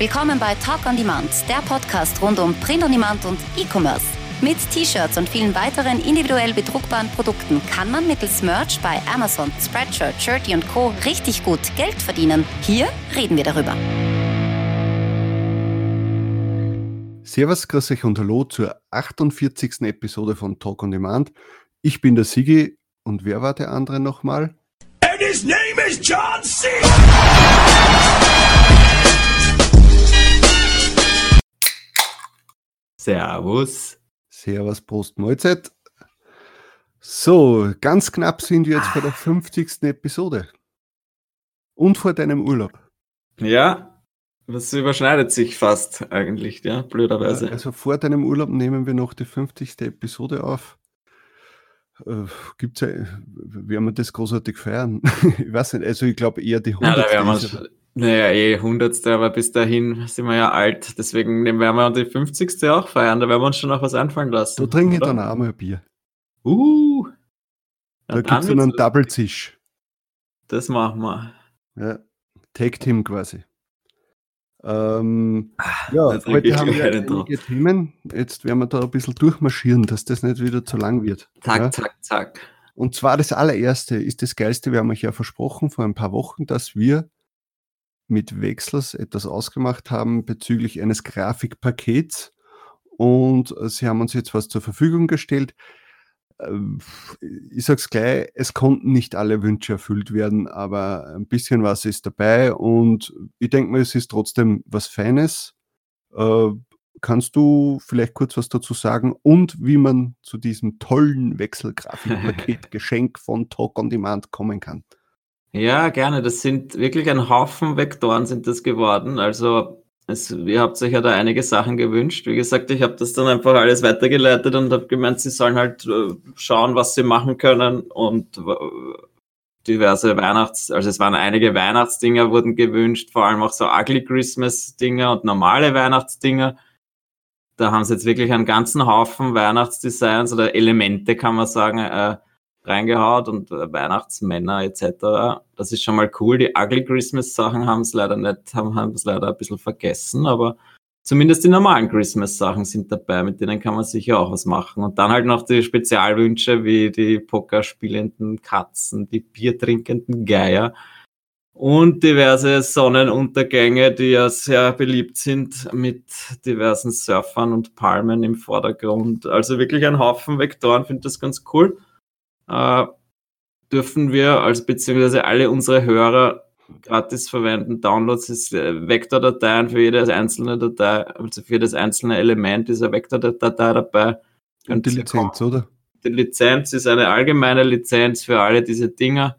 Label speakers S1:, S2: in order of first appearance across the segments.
S1: Willkommen bei Talk on Demand, der Podcast rund um Print on Demand und E-Commerce. Mit T-Shirts und vielen weiteren individuell bedruckbaren Produkten kann man mittels Merch bei Amazon, Spreadshirt, Shirty und Co. richtig gut Geld verdienen. Hier reden wir darüber.
S2: Servus, grüß euch und hallo zur 48. Episode von Talk on Demand. Ich bin der Sigi und wer war der andere nochmal? And his name is John C.
S3: Servus.
S2: Servus, Prost, Mahlzeit. So, ganz knapp sind wir jetzt vor der 50. Episode. Und vor deinem Urlaub.
S3: Ja, das überschneidet sich fast eigentlich, ja, blöderweise.
S2: Also vor deinem Urlaub nehmen wir noch die 50. Episode auf. Äh, gibt's ja, werden wir das großartig feiern? ich weiß nicht, also ich glaube eher die
S3: 100. Ja, da werden wir naja, eh, hundertste, aber bis dahin sind wir ja alt. Deswegen werden wir die 50. auch feiern. Da werden wir uns schon noch was einfallen lassen.
S2: Da trinke ich dann auch mal ein Bier.
S3: Uh!
S2: Da gibt es einen Double-Zisch.
S3: Das machen wir.
S2: Ja, Tag-Team quasi. Ähm,
S3: ah, ja,
S2: heute haben wir einige Themen. Jetzt werden wir da ein bisschen durchmarschieren, dass das nicht wieder zu lang wird.
S3: Zack,
S2: ja?
S3: zack, zack.
S2: Und zwar das allererste ist das Geilste. Wir haben euch ja versprochen vor ein paar Wochen, dass wir mit Wechsels etwas ausgemacht haben bezüglich eines Grafikpakets und äh, sie haben uns jetzt was zur Verfügung gestellt. Ähm, ich sage es gleich, es konnten nicht alle Wünsche erfüllt werden, aber ein bisschen was ist dabei und ich denke mal, es ist trotzdem was Feines. Äh, kannst du vielleicht kurz was dazu sagen und wie man zu diesem tollen Wechselgrafikpaket Geschenk von Talk on Demand kommen kann?
S3: Ja, gerne. Das sind wirklich ein Haufen Vektoren sind das geworden. Also es, ihr habt euch ja da einige Sachen gewünscht. Wie gesagt, ich habe das dann einfach alles weitergeleitet und habe gemeint, sie sollen halt äh, schauen, was sie machen können und äh, diverse Weihnachts-, also es waren einige Weihnachtsdinger wurden gewünscht, vor allem auch so ugly Christmas-Dinger und normale Weihnachtsdinger. Da haben sie jetzt wirklich einen ganzen Haufen Weihnachtsdesigns oder Elemente, kann man sagen, äh, reingehaut und äh, Weihnachtsmänner etc. Das ist schon mal cool. Die Ugly Christmas Sachen haben es leider nicht, haben, es leider ein bisschen vergessen, aber zumindest die normalen Christmas Sachen sind dabei, mit denen kann man sicher auch was machen. Und dann halt noch die Spezialwünsche wie die Poker spielenden Katzen, die Bier trinkenden Geier und diverse Sonnenuntergänge, die ja sehr beliebt sind mit diversen Surfern und Palmen im Vordergrund. Also wirklich ein Haufen Vektoren, finde das ganz cool äh, dürfen wir als beziehungsweise alle unsere Hörer gratis verwenden. Downloads ist äh, Vektordateien für jede einzelne Datei, also für jedes einzelne Element dieser Vektordatei dabei.
S2: Und die Lizenz, oder?
S3: Die Lizenz ist eine allgemeine Lizenz für alle diese Dinger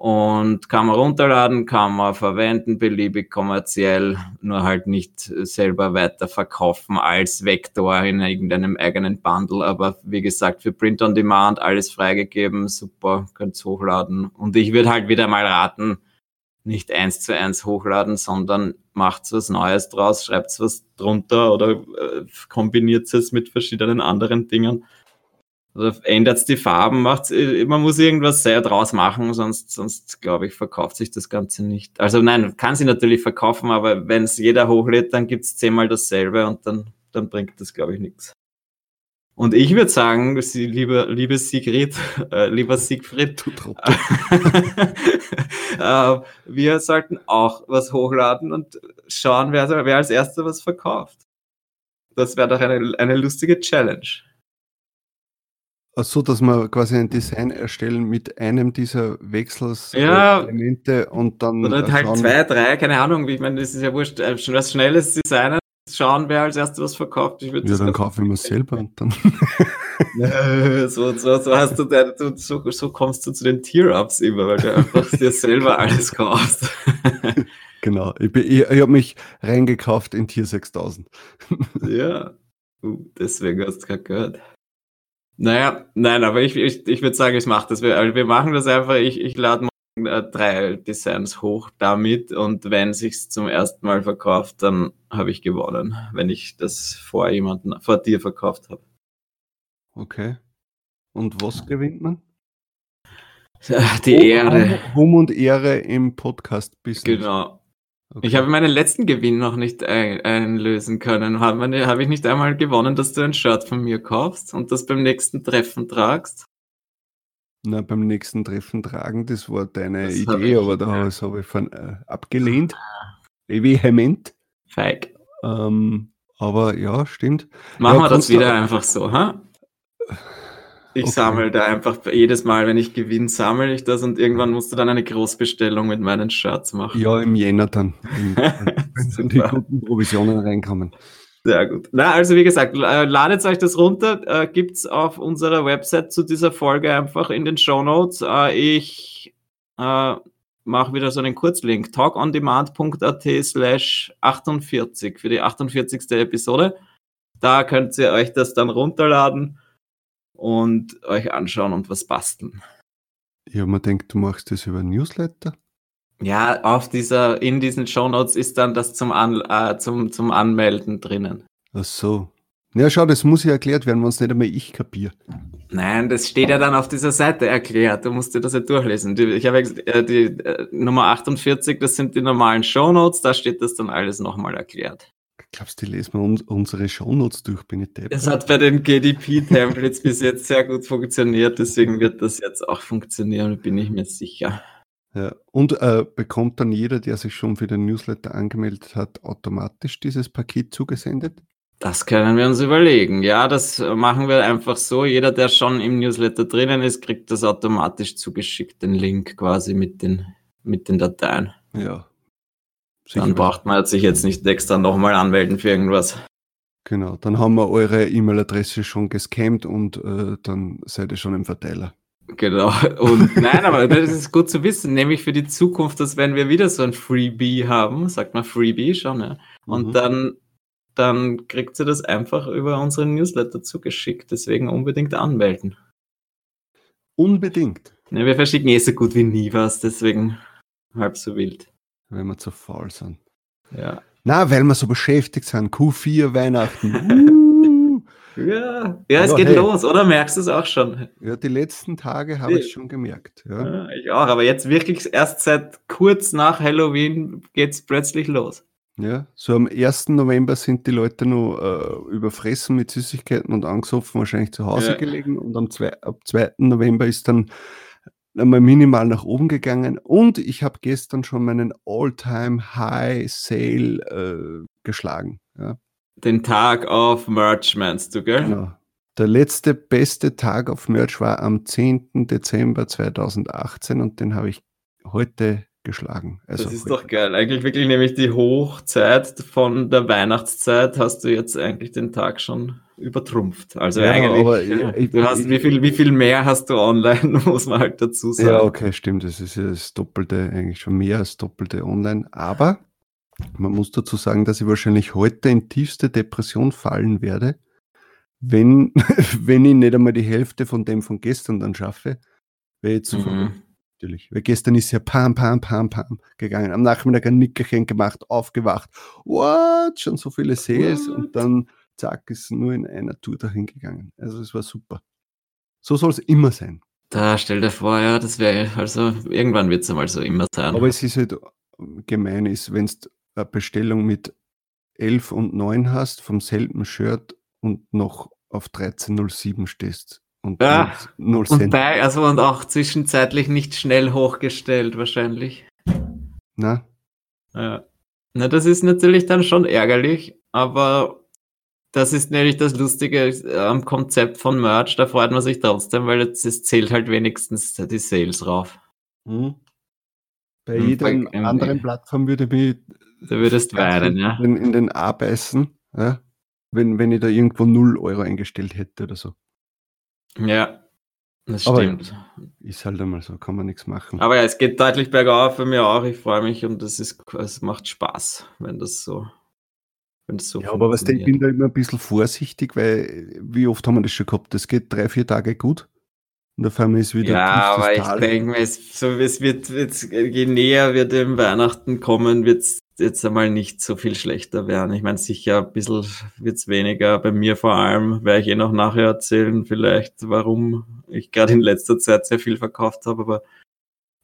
S3: und kann man runterladen, kann man verwenden, beliebig kommerziell, nur halt nicht selber weiterverkaufen als Vektor in irgendeinem eigenen Bundle. Aber wie gesagt, für Print on Demand alles freigegeben, super, könnt hochladen. Und ich würde halt wieder mal raten, nicht eins zu eins hochladen, sondern macht was Neues draus, schreibt was drunter oder äh, kombiniert es mit verschiedenen anderen Dingen also ändert die Farben, macht äh, man muss irgendwas sehr draus machen, sonst, sonst glaube ich, verkauft sich das Ganze nicht. Also nein, kann sie natürlich verkaufen, aber wenn es jeder hochlädt, dann gibt es zehnmal dasselbe und dann, dann bringt das, glaube ich, nichts. Und ich würde sagen, sie, liebe, liebe Sigrid, äh, lieber Siegfried, äh, wir sollten auch was hochladen und schauen, wer, wer als erster was verkauft. Das wäre doch eine, eine lustige Challenge
S2: so, dass wir quasi ein Design erstellen mit einem dieser
S3: Wechselselemente
S2: ja, und dann.
S3: Oder halt zwei, drei, keine Ahnung. Ich meine, das ist ja wurscht. Äh, was schnelles Designen, schauen, wer als erstes was verkauft.
S2: Ich ja, dann kaufen wir es selber und dann.
S3: so, so, so hast du, du so, so kommst du zu den Tier-Ups immer, weil du einfach dir selber alles kaufst.
S2: genau. Ich, ich, ich habe mich reingekauft in Tier 6000.
S3: ja. Uh, deswegen hast du gerade gehört. Naja, nein, aber ich, ich, ich würde sagen, ich mache das. Wir, wir machen das einfach. Ich, ich lade morgen äh, drei Designs hoch damit und wenn sich's zum ersten Mal verkauft, dann habe ich gewonnen, wenn ich das vor jemanden, vor dir verkauft habe.
S2: Okay. Und was gewinnt man?
S3: Die Ehre.
S2: Ruhm und Ehre im Podcast-Business.
S3: Genau. Okay. Ich habe meinen letzten Gewinn noch nicht ein einlösen können. Habe hab ich nicht einmal gewonnen, dass du ein Shirt von mir kaufst und das beim nächsten Treffen tragst?
S2: Na, beim nächsten Treffen tragen, das war deine das Idee, aber da habe hab ich von, äh, abgelehnt. Ah. Vehement.
S3: Feig.
S2: Ähm, aber ja, stimmt.
S3: Machen
S2: ja,
S3: wir das wieder einfach so, ha? Ich sammle da einfach jedes Mal, wenn ich gewinne, sammle ich das und irgendwann musst du dann eine Großbestellung mit meinen Shirts machen.
S2: Ja, im Jänner dann, wenn die guten Provisionen reinkommen.
S3: Sehr gut. Na, also wie gesagt, ladet euch das runter, äh, gibt's auf unserer Website zu dieser Folge einfach in den Show Notes. Äh, ich äh, mache wieder so einen Kurzlink, talkondemand.at slash 48 für die 48. Episode. Da könnt ihr euch das dann runterladen und euch anschauen und was basteln.
S2: Ja, man denkt, du machst das über Newsletter.
S3: Ja, auf dieser, in diesen Shownotes ist dann das zum, An, äh, zum, zum Anmelden drinnen.
S2: Ach so. Ja, schau, das muss ja erklärt werden, wenn es nicht einmal ich kapiere.
S3: Nein, das steht ja dann auf dieser Seite erklärt. Du musst dir das ja durchlesen. Die, ich habe äh, die äh, Nummer 48, das sind die normalen Shownotes, da steht das dann alles nochmal erklärt.
S2: Glaubst du, die lesen wir uns, unsere Shownotes durch, bin ich
S3: deppert? Es hat bei den GDP-Templates bis jetzt sehr gut funktioniert, deswegen wird das jetzt auch funktionieren, bin ich mir sicher.
S2: Ja. Und äh, bekommt dann jeder, der sich schon für den Newsletter angemeldet hat, automatisch dieses Paket zugesendet?
S3: Das können wir uns überlegen. Ja, das machen wir einfach so. Jeder, der schon im Newsletter drinnen ist, kriegt das automatisch zugeschickt, den Link quasi mit den, mit den Dateien.
S2: Ja.
S3: Sicher. Dann braucht man sich jetzt nicht extra nochmal anmelden für irgendwas.
S2: Genau, dann haben wir eure E-Mail-Adresse schon gescammt und äh, dann seid ihr schon im Verteiler.
S3: Genau. Und nein, aber das ist gut zu wissen, nämlich für die Zukunft, dass wenn wir wieder so ein Freebie haben, sagt man Freebie schon, ja. Und mhm. dann, dann kriegt sie das einfach über unseren Newsletter zugeschickt. Deswegen unbedingt anmelden.
S2: Unbedingt.
S3: Ne, wir verschicken eh so gut wie nie was, deswegen halb so wild.
S2: Wenn wir zu faul sind.
S3: Ja.
S2: Na, weil wir so beschäftigt sind. Q4 Weihnachten.
S3: Ja, ja es geht hey. los, oder? Merkst du es auch schon?
S2: Ja, die letzten Tage habe ich schon gemerkt. Ja.
S3: ja. ich auch, aber jetzt wirklich erst seit kurz nach Halloween geht es plötzlich los.
S2: Ja, so am 1. November sind die Leute noch äh, überfressen mit Süßigkeiten und angesoffen wahrscheinlich zu Hause ja. gelegen und am zwei, ab 2. November ist dann einmal minimal nach oben gegangen und ich habe gestern schon meinen All-Time High Sale äh, geschlagen. Ja
S3: den Tag auf Merch meinst du, gell? Genau.
S2: Der letzte beste Tag auf Merch war am 10. Dezember 2018 und den habe ich heute geschlagen.
S3: Also das ist heute. doch geil. Eigentlich wirklich nämlich die Hochzeit von der Weihnachtszeit hast du jetzt eigentlich den Tag schon übertrumpft. Also ja, eigentlich, ja, ich, du hast, ich, wie, viel, wie viel mehr hast du online, muss man halt dazu sagen.
S2: Ja, okay, stimmt. Das ist ja das Doppelte, eigentlich schon mehr als Doppelte online. Aber man muss dazu sagen, dass ich wahrscheinlich heute in tiefste Depression fallen werde, wenn, wenn ich nicht einmal die Hälfte von dem von gestern dann schaffe, wäre ich zu mhm. Natürlich. Weil gestern ist ja pam, pam, pam, pam gegangen. Am Nachmittag ein Nickerchen gemacht, aufgewacht. What? Schon so viele Sales What? und dann zack, ist nur in einer Tour dahin gegangen. Also es war super. So soll es immer sein.
S3: Da stell dir vor, ja, das wäre, also irgendwann wird es einmal so immer sein.
S2: Aber es ist halt gemein ist, wenn es eine Bestellung mit 11 und 9 hast vom selben Shirt und noch auf 1307 stehst.
S3: Und, ja, 0 Cent. und bei, also und auch zwischenzeitlich nicht schnell hochgestellt wahrscheinlich.
S2: Na?
S3: Ja. Na, das ist natürlich dann schon ärgerlich, aber das ist nämlich das Lustige am Konzept von Merch, da freut man sich trotzdem, weil es zählt halt wenigstens die Sales rauf.
S2: Mhm. Bei jeder anderen Plattform würde mich
S3: Du würdest weinen, ja.
S2: In, in den A beißen, ja? Wenn, wenn ich da irgendwo 0 Euro eingestellt hätte oder so.
S3: Ja, das stimmt.
S2: Aber ist halt einmal so, kann man nichts machen.
S3: Aber ja, es geht deutlich bergauf für mich auch. Ich freue mich und es, ist, es macht Spaß, wenn das so.
S2: Wenn das so ja, aber was, ich bin da immer ein bisschen vorsichtig, weil wie oft haben wir das schon gehabt? Das geht drei, vier Tage gut und auf einmal ist wieder.
S3: Ja, aber ich denke, es, so, es wird, wird, je näher wir dem Weihnachten kommen, wird es jetzt einmal nicht so viel schlechter werden. Ich meine, sicher ein bisschen wird es weniger. Bei mir vor allem werde ich eh noch nachher erzählen, vielleicht, warum ich gerade in letzter Zeit sehr viel verkauft habe, aber,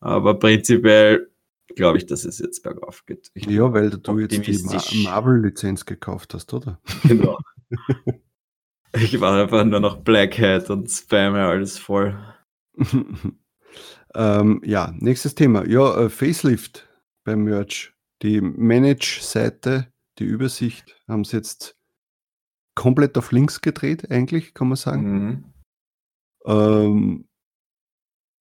S3: aber prinzipiell glaube ich, dass es jetzt bergauf geht. Ich
S2: ja, weil du jetzt die Ma Marvel-Lizenz gekauft hast, oder? Genau.
S3: ich war einfach nur noch Black Hat und spamme alles voll.
S2: ähm, ja, nächstes Thema. Ja, äh, Facelift beim Merch. Die Manage-Seite, die Übersicht, haben sie jetzt komplett auf links gedreht, eigentlich, kann man sagen. Mhm. Ähm,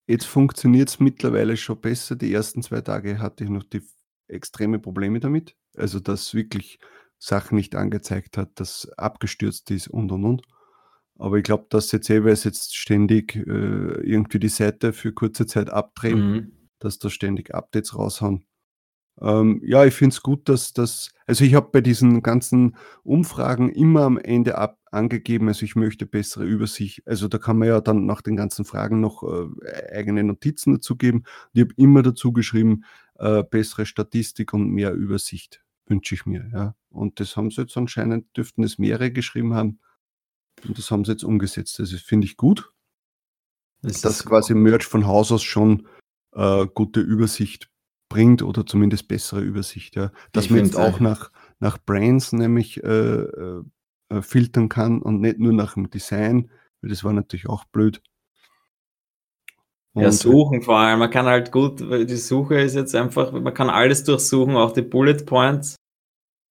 S2: jetzt funktioniert es mittlerweile schon besser. Die ersten zwei Tage hatte ich noch die extreme Probleme damit. Also, dass wirklich Sachen nicht angezeigt hat, dass abgestürzt ist und und und. Aber ich glaube, dass jetzt jeweils jetzt ständig äh, irgendwie die Seite für kurze Zeit abdrehen, mhm. dass da ständig Updates raushauen. Ähm, ja, ich finde es gut, dass das, also ich habe bei diesen ganzen Umfragen immer am Ende ab, angegeben, also ich möchte bessere Übersicht. Also da kann man ja dann nach den ganzen Fragen noch äh, eigene Notizen dazu geben. Und ich habe immer dazu geschrieben, äh, bessere Statistik und mehr Übersicht wünsche ich mir. Ja. Und das haben sie jetzt anscheinend, dürften es mehrere geschrieben haben. Und das haben sie jetzt umgesetzt. Das finde ich gut. Das dass quasi Merch von Haus aus schon äh, gute Übersicht bringt oder zumindest bessere Übersicht. Ja. Dass ich man jetzt auch nach, nach Brands nämlich äh, äh, äh, filtern kann und nicht nur nach dem Design, weil das war natürlich auch blöd.
S3: Und ja, suchen vor allem. Man kann halt gut, weil die Suche ist jetzt einfach, man kann alles durchsuchen, auch die Bullet Points.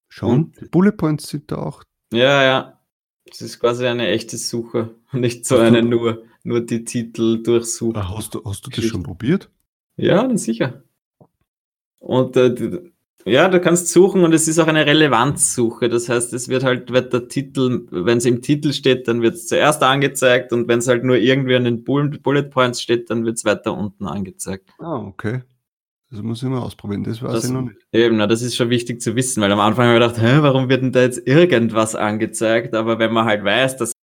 S2: Schon? Die Bullet Points sind da auch.
S3: Ja, ja. Es ist quasi eine echte Suche, nicht so hast eine nur, nur die Titel durchsuchen.
S2: Ah, hast du, hast du das schon probiert?
S3: Ja, sicher. Und äh, ja, du kannst suchen und es ist auch eine Relevanzsuche. Das heißt, es wird halt, wird der Titel, wenn es im Titel steht, dann wird es zuerst angezeigt und wenn es halt nur irgendwie an den Bullet Points steht, dann wird es weiter unten angezeigt.
S2: Ah, okay. Das muss ich mal ausprobieren, das weiß das, ich noch nicht.
S3: Eben, na, das ist schon wichtig zu wissen, weil am Anfang habe ich gedacht, hä, warum wird denn da jetzt irgendwas angezeigt? Aber wenn man halt weiß, dass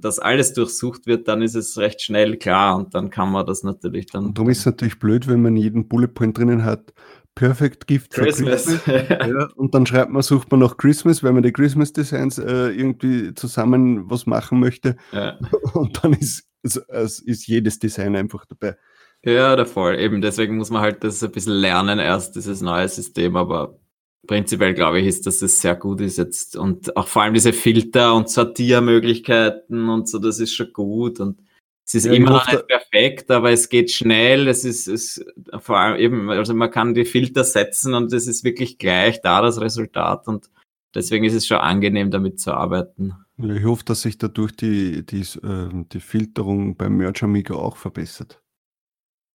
S3: das alles durchsucht wird, dann ist es recht schnell klar und dann kann man das natürlich dann. Und
S2: darum ist es natürlich blöd, wenn man jeden Bullet Point drinnen hat, Perfect Gift
S3: for Christmas.
S2: Christmas. ja, und dann schreibt man, sucht man nach Christmas, weil man die Christmas Designs äh, irgendwie zusammen was machen möchte. Ja. Und dann ist, also, ist jedes Design einfach dabei.
S3: Ja, der Fall. Eben deswegen muss man halt das ein bisschen lernen, erst dieses neue System, aber prinzipiell glaube ich, ist, dass es sehr gut ist jetzt. Und auch vor allem diese Filter und Sortiermöglichkeiten und so, das ist schon gut. Und es ist ja, immer noch nicht perfekt, aber es geht schnell. Es ist, es, vor allem eben, also man kann die Filter setzen und es ist wirklich gleich da das Resultat und deswegen ist es schon angenehm, damit zu arbeiten.
S2: Ich hoffe, dass sich dadurch die, die, äh, die Filterung beim Merch Amiga auch verbessert.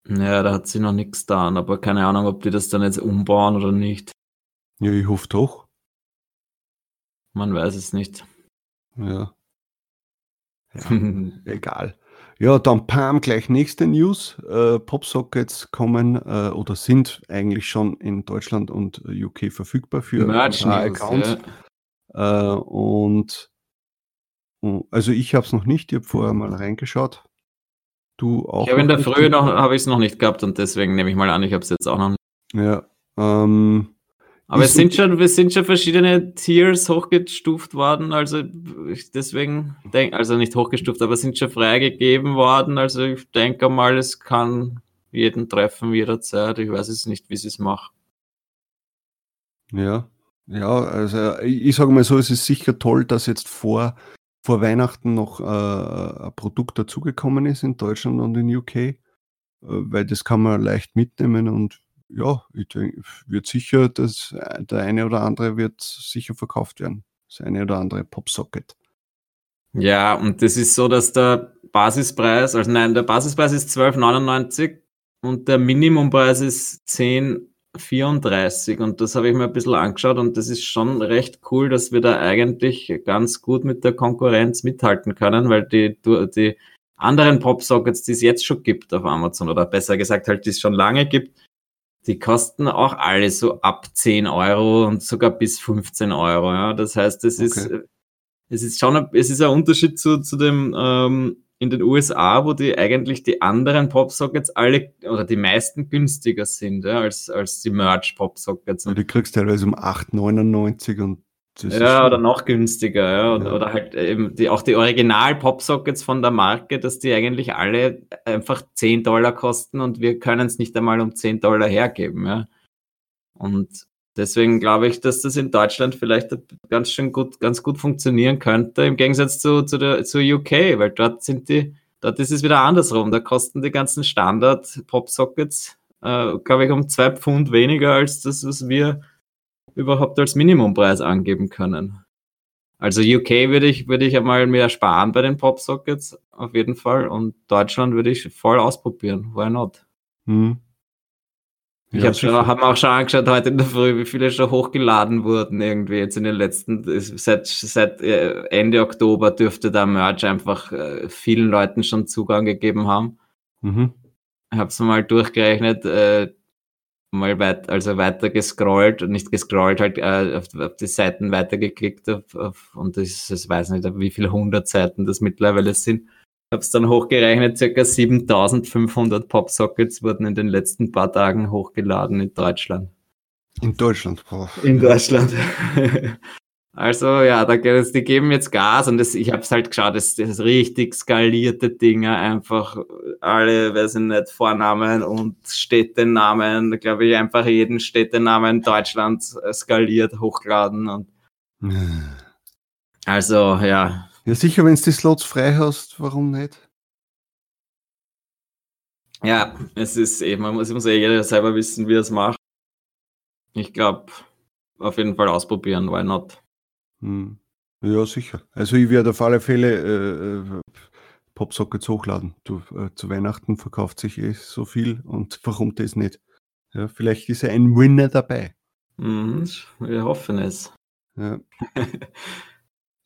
S3: Ja, da hat sie noch nichts getan, aber keine Ahnung, ob die das dann jetzt umbauen oder nicht.
S2: Ja, ich hoffe doch.
S3: Man weiß es nicht.
S2: Ja. ja egal. Ja, dann Pam, gleich nächste News. Äh, Popsockets kommen äh, oder sind eigentlich schon in Deutschland und UK verfügbar für
S3: Merch Accounts.
S2: Ja. Äh, und also ich habe es noch nicht, ich habe vorher mal reingeschaut. Du auch?
S3: Ich habe in der Früh noch, habe ich es noch nicht gehabt und deswegen nehme ich mal an, ich habe es jetzt auch noch nicht.
S2: Ja, ähm,
S3: aber es sind schon, es sind schon verschiedene Tiers hochgestuft worden, also ich deswegen denke, also nicht hochgestuft, aber sind schon freigegeben worden. Also ich denke mal, es kann jeden treffen jederzeit. Ich weiß es nicht, wie sie es machen.
S2: Ja, ja, also ich sage mal so, es ist sicher toll, dass jetzt vor, vor Weihnachten noch äh, ein Produkt dazugekommen ist in Deutschland und in UK, äh, weil das kann man leicht mitnehmen und ja, ich denke, wird sicher, das, äh, der eine oder andere wird sicher verkauft werden. Das eine oder andere Popsocket.
S3: Ja, und das ist so, dass der Basispreis, also nein, der Basispreis ist 12,99 und der Minimumpreis ist 10,34 und das habe ich mir ein bisschen angeschaut und das ist schon recht cool, dass wir da eigentlich ganz gut mit der Konkurrenz mithalten können, weil die, die anderen Popsockets, die es jetzt schon gibt auf Amazon oder besser gesagt halt, die es schon lange gibt, die kosten auch alle so ab 10 Euro und sogar bis 15 Euro. Ja. Das heißt, es okay. ist, es ist schon ein, es ist ein Unterschied zu, zu dem ähm, in den USA, wo die eigentlich die anderen Popsockets alle oder die meisten günstiger sind ja, als, als die Merch-Popsockets.
S2: Ja, die kriegst teilweise um 8,99 und
S3: ja, oder noch günstiger, ja. Oder, ja. oder halt eben die, auch die Original-Popsockets von der Marke, dass die eigentlich alle einfach 10 Dollar kosten und wir können es nicht einmal um 10 Dollar hergeben, ja. Und deswegen glaube ich, dass das in Deutschland vielleicht ganz schön gut, ganz gut funktionieren könnte, im Gegensatz zu, zu, der, zu UK, weil dort sind die, dort ist es wieder andersrum. Da kosten die ganzen Standard-Pop-Sockets, äh, glaube ich, um zwei Pfund weniger als das, was wir überhaupt als Minimumpreis angeben können. Also UK würde ich, würde ich einmal mehr sparen bei den Pop-Sockets, auf jeden Fall. Und Deutschland würde ich voll ausprobieren. Why not? Hm. Ich ja, habe hab mir auch schon angeschaut heute in der Früh, wie viele schon hochgeladen wurden irgendwie jetzt in den letzten, seit, seit äh, Ende Oktober dürfte der Merch einfach äh, vielen Leuten schon Zugang gegeben haben. Mhm. Ich habe es mal durchgerechnet, äh, mal weit, also weiter gescrollt, nicht gescrollt, halt äh, auf, auf, die Seiten weitergeklickt auf, auf, und das, das weiß nicht, wie viele hundert Seiten das mittlerweile sind habe es dann hochgerechnet, circa 7500 Popsockets wurden in den letzten paar Tagen hochgeladen in Deutschland.
S2: In Deutschland, boah.
S3: In Deutschland. also ja, da, die geben jetzt Gas und das, ich habe es halt geschaut, das, das richtig skalierte Dinger, einfach alle, weiß ich nicht, Vornamen und Städtenamen, glaube ich, einfach jeden Städtenamen Deutschlands skaliert hochgeladen und also ja,
S2: ja, sicher, wenn du die Slots frei hast, warum nicht?
S3: Ja, es ist eben, man muss, muss eh jeder selber wissen, wie er es macht. Ich glaube, auf jeden Fall ausprobieren, why not?
S2: Hm. Ja, sicher. Also ich werde auf alle Fälle äh, äh Popsockets hochladen. Du, äh, zu Weihnachten verkauft sich eh so viel und warum das nicht? Ja, vielleicht ist ja ein Winner dabei.
S3: Mhm, wir hoffen es.
S2: Ja.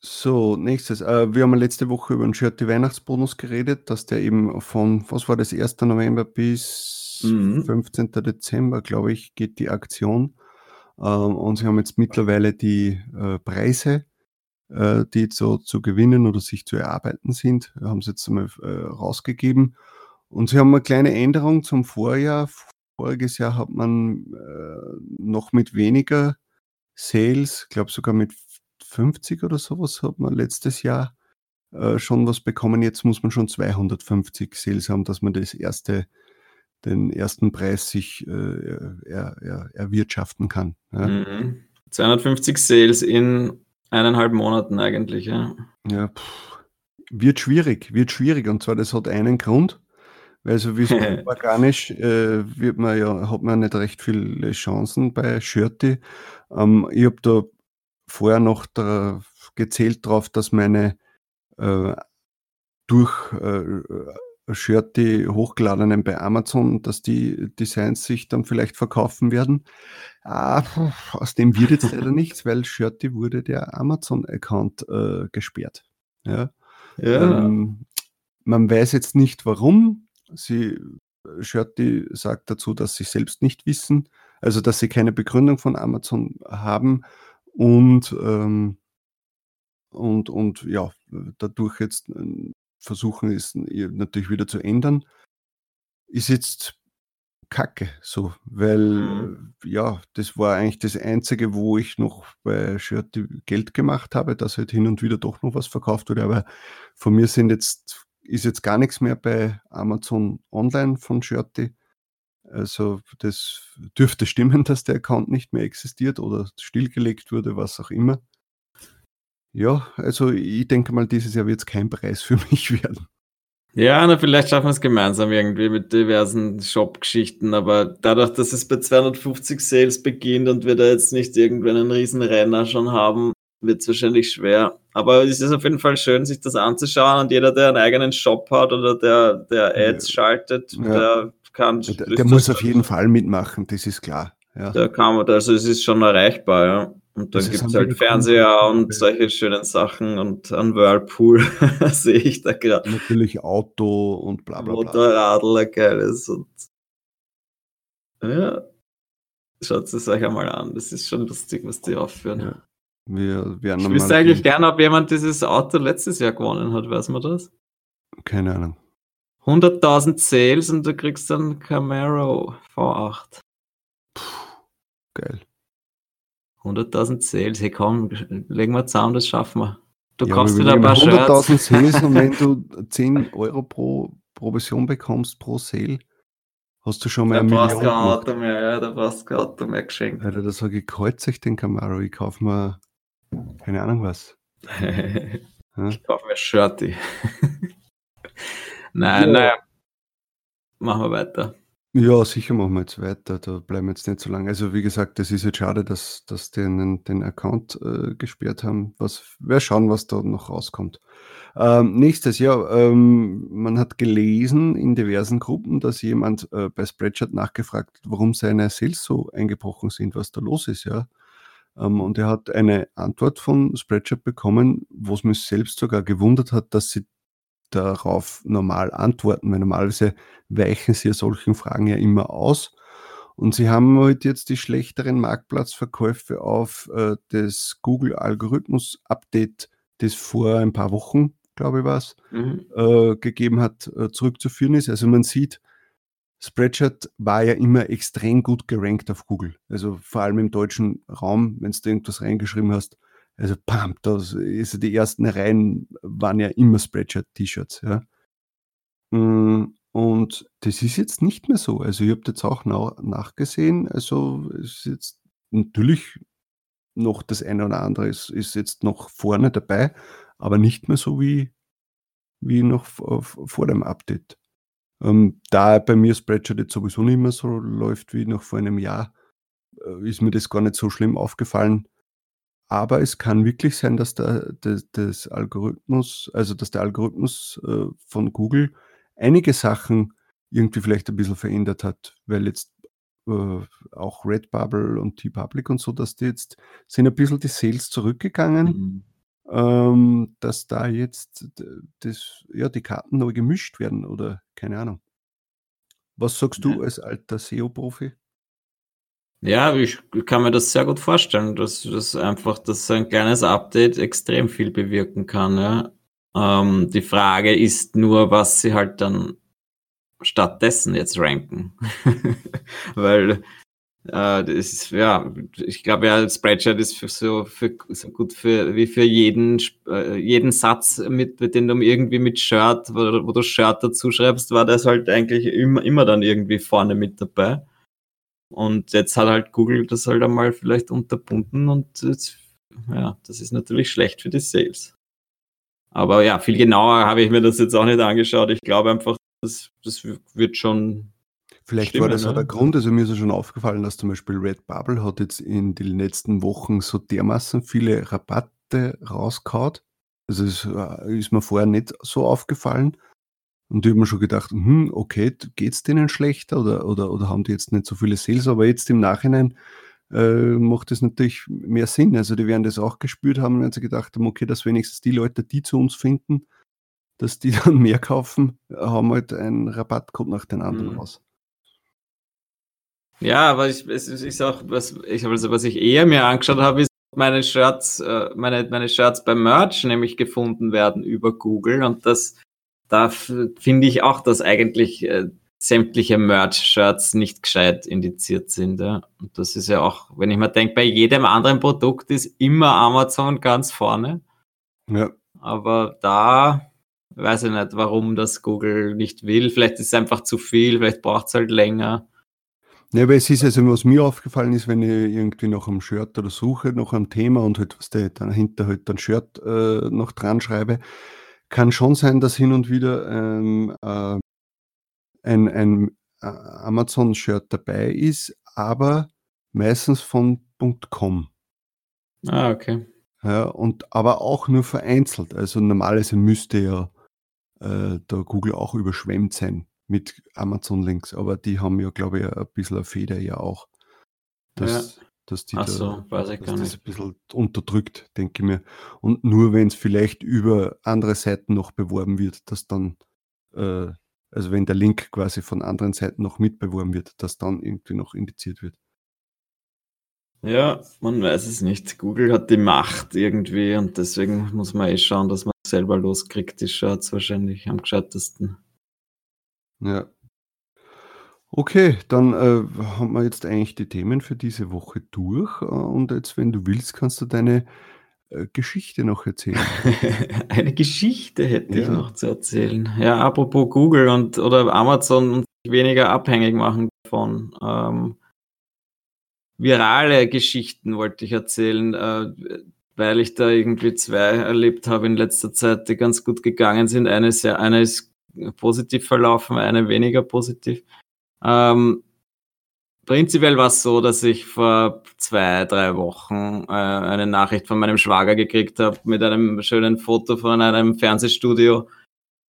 S2: So, nächstes. Äh, wir haben letzte Woche über den Shirty Weihnachtsbonus geredet, dass der eben von, was war das, 1. November bis mhm. 15. Dezember, glaube ich, geht die Aktion. Ähm, und sie haben jetzt mittlerweile die äh, Preise, äh, die so zu gewinnen oder sich zu erarbeiten sind, haben sie jetzt einmal äh, rausgegeben. Und sie haben eine kleine Änderung zum Vorjahr. Voriges Jahr hat man noch mit weniger Sales, ich glaube sogar mit 50 oder sowas hat man letztes Jahr schon was bekommen. Jetzt muss man schon 250 Sales haben, dass man das erste, den ersten Preis sich äh, er, er, erwirtschaften kann. Ja.
S3: Mhm. 250 Sales in eineinhalb Monaten eigentlich, ja.
S2: Ja, pff, wird schwierig, wird schwierig. Und zwar, das hat einen Grund, weil so wie es organisch äh, wird man ja, hat man nicht recht viele Chancen bei Shirty. Ähm, ich habe da vorher noch da gezählt darauf, dass meine äh, durch äh, Shirty hochgeladenen bei Amazon, dass die Designs sich dann vielleicht verkaufen werden. Ah, aus dem wird jetzt leider nichts, weil Shirty wurde der Amazon-Account äh, gesperrt. Ja. ja. Ähm, man weiß jetzt nicht warum. Sie, Shirty sagt dazu, dass sie selbst nicht wissen, also dass sie keine Begründung von Amazon haben und, ähm, und, und ja, dadurch jetzt äh, versuchen es natürlich wieder zu ändern, ist jetzt Kacke, so, weil mhm. ja, das war eigentlich das Einzige, wo ich noch bei Shirty Geld gemacht habe, dass halt hin und wieder doch noch was verkauft wurde, aber von mir sind jetzt, ist jetzt gar nichts mehr bei Amazon online von Shirty. Also das dürfte stimmen, dass der Account nicht mehr existiert oder stillgelegt wurde, was auch immer. Ja, also ich denke mal, dieses Jahr wird es kein Preis für mich werden.
S3: Ja, na, vielleicht schaffen wir es gemeinsam irgendwie mit diversen Shop-Geschichten, aber dadurch, dass es bei 250 Sales beginnt und wir da jetzt nicht irgendwann einen riesen Renner schon haben, wird es wahrscheinlich schwer. Aber es ist auf jeden Fall schön, sich das anzuschauen und jeder, der einen eigenen Shop hat oder der, der Ads ja. schaltet, ja. der kann.
S2: Der, der muss auf jeden Fall mitmachen, das ist klar.
S3: Ja. Da kann man, also es ist schon erreichbar, ja. Und dann gibt es halt Fernseher und solche schönen Sachen und ein Whirlpool sehe ich da gerade.
S2: Natürlich Auto und bla bla
S3: bla. Motorradler, geiles und ja. Schaut es euch einmal an. Das ist schon lustig, was die aufführen. Ja. Wir werden ich wüsste eigentlich gerne, ob jemand dieses Auto letztes Jahr gewonnen hat. Weiß man das?
S2: Keine Ahnung.
S3: 100.000 Sales und du kriegst dann Camaro V8.
S2: Puh, geil.
S3: 100.000 Sales, hey komm, legen wir zusammen, das schaffen wir.
S2: Du ja, kaufst wieder ein paar 100.000 Sales und wenn du 10 Euro pro Provision bekommst pro Sale, Hast du schon mal
S3: Da
S2: eine
S3: brauchst
S2: Million
S3: kein
S2: gemacht?
S3: Auto mehr, ja, da brauchst kein Auto mehr geschenkt.
S2: Alter, das sage ich, kreuz ich den Camaro. Ich kaufe mir, keine Ahnung was. Ja.
S3: ich kaufe mir Shirty. Nein,
S2: Ja.
S3: naja. Machen wir weiter.
S2: Ja, sicher machen wir jetzt weiter. Da bleiben wir jetzt nicht so lange. Also wie gesagt, das ist jetzt schade, dass, dass die den, den Account äh, gesperrt haben. Was, wer schauen, was da noch rauskommt. Ähm, nächstes Jahr, ähm, man hat gelesen in diversen Gruppen, dass jemand äh, bei Spreadshirt nachgefragt hat, warum seine Sales so eingebrochen sind, was da los ist, ja. Ähm, und er hat eine Antwort von Spreadshirt bekommen, wo es mich selbst sogar gewundert hat, dass sie darauf normal antworten, weil normalerweise weichen sie ja solchen Fragen ja immer aus. Und sie haben halt jetzt die schlechteren Marktplatzverkäufe auf äh, das Google-Algorithmus-Update, das vor ein paar Wochen, glaube ich, war es,
S3: Mhm.
S2: äh, gegeben hat, äh, zurückzuführen ist. Also man sieht, Spreadshirt war ja immer extrem gut gerankt auf Google. Also vor allem im deutschen Raum, wenn du irgendwas reingeschrieben hast. Also bam, das ist die ersten Reihen waren ja immer Spreadshirt-T-Shirts. Ja. Mm, Und das ist jetzt nicht mehr so. Also ich habe jetzt auch nachgesehen. Also es ist jetzt natürlich noch das eine oder andere ist, ist jetzt noch vorne dabei, aber nicht mehr so wie, wie noch vor dem Update. Ähm, da bei mir Spreadshirt jetzt sowieso nicht mehr so läuft wie noch vor einem Jahr, äh, ist mir das gar nicht so schlimm aufgefallen. Aber es kann wirklich sein, dass der, das, das Algorithmus, also dass der Algorithmus äh, von Google einige Sachen irgendwie vielleicht ein bisschen verändert hat, weil jetzt äh, auch Redbubble und T-Public und so, dass die jetzt sind ein bisschen die Sales zurückgegangen
S3: Mhm.
S2: ähm, dass da jetzt das, ja, die Karten neu gemischt werden oder keine Ahnung. Was sagst du
S3: Ja.
S2: als alter SEO-Profi?
S3: Ja, ich kann mir das sehr gut vorstellen, dass dass einfach dass ein kleines Update extrem viel bewirken kann, ja. Ähm, die Frage ist nur, was sie halt dann stattdessen jetzt ranken. Weil, äh, das ist, ja, ich glaube ja, Spreadshirt ist für so, für, so gut für, wie für jeden, äh, jeden Satz, mit, mit dem du irgendwie mit Shirt, wo, wo du Shirt dazu schreibst, war das halt eigentlich immer, immer dann irgendwie vorne mit dabei. Und jetzt hat halt Google das halt einmal vielleicht unterbunden und jetzt, ja, das ist natürlich schlecht für die Sales. Aber ja, viel genauer habe ich mir das jetzt auch nicht angeschaut. Ich glaube einfach, das, das wird schon.
S2: Vielleicht
S3: Stimmen,
S2: war das auch
S3: ne?
S2: der Grund, also mir ist ja schon aufgefallen, dass zum Beispiel Redbubble hat jetzt in den letzten Wochen so dermaßen viele Rabatte rausgehauen. Also es äh, ist mir vorher nicht so aufgefallen. Und ich habe mir schon gedacht, hm, okay, geht's denen schlechter oder, oder, oder haben die jetzt nicht so viele Sales? Aber jetzt im Nachhinein äh, macht das natürlich mehr Sinn. Also die werden das auch gespürt haben, wenn sie gedacht haben, okay, dass wenigstens die Leute, die zu uns finden, dass die dann mehr kaufen, haben halt einen Rabattcode nach den anderen
S3: Mhm.
S2: raus.
S3: Ja, aber ich, es ist auch, was ich, also was ich eher mir angeschaut habe, ist, meine Shirts, äh, meine, meine Shirts beim Merch nämlich gefunden werden über Google. Und das, da finde ich auch, dass eigentlich äh, sämtliche Merch-Shirts nicht gescheit indiziert sind. Ja. Und das ist ja auch, wenn ich mir denke, bei jedem anderen Produkt ist immer Amazon ganz vorne.
S2: Ja.
S3: Aber da weiß ich nicht, warum das Google nicht will. Vielleicht ist es einfach zu viel, vielleicht braucht es halt länger.
S2: Ja, aber es ist also, was mir aufgefallen ist, wenn ich irgendwie nach einem Shirt oder suche, nach einem Thema und halt, was der dahinter halt ein Shirt äh, noch dran schreibe, kann schon sein, dass hin und wieder ähm, äh, ein, ein äh, Amazon-Shirt dabei ist, aber meistens von .com.
S3: Ah, okay.
S2: Ja, und aber auch nur vereinzelt. Also normalerweise müsste ja äh, da Google auch überschwemmt sein mit Amazon-Links, aber die haben ja, glaube ich, ein bisschen eine Feder ja auch. Dass, dass die
S3: Ach
S2: da,
S3: so, weiß ich gar
S2: das
S3: nicht.
S2: ein bisschen unterdrückt, denke ich mir. Und nur wenn es vielleicht über andere Seiten noch beworben wird, dass dann, äh, also wenn der Link quasi von anderen Seiten noch mitbeworben wird, dass dann irgendwie noch indiziert wird.
S3: Ja, man weiß es nicht. Google hat die Macht irgendwie und deswegen muss man eh schauen, dass man selber loskriegt. Die Shirts wahrscheinlich am gescheitesten.
S2: Ja. Okay, dann äh, haben wir jetzt eigentlich die Themen für diese Woche durch. Äh, und jetzt, wenn du willst, kannst du deine äh, Geschichte noch erzählen.
S3: Eine Geschichte hätte ich
S2: Ja.
S3: noch zu erzählen. Ja, apropos Google und oder Amazon und weniger abhängig machen davon. Ähm, virale Geschichten wollte ich erzählen, äh, weil ich da irgendwie zwei erlebt habe in letzter Zeit, die ganz gut gegangen sind. Eine, sehr, eine ist positiv verlaufen, eine weniger positiv. Ähm, prinzipiell war es so, dass ich vor zwei, drei Wochen äh, eine Nachricht von meinem Schwager gekriegt habe mit einem schönen Foto von einem Fernsehstudio,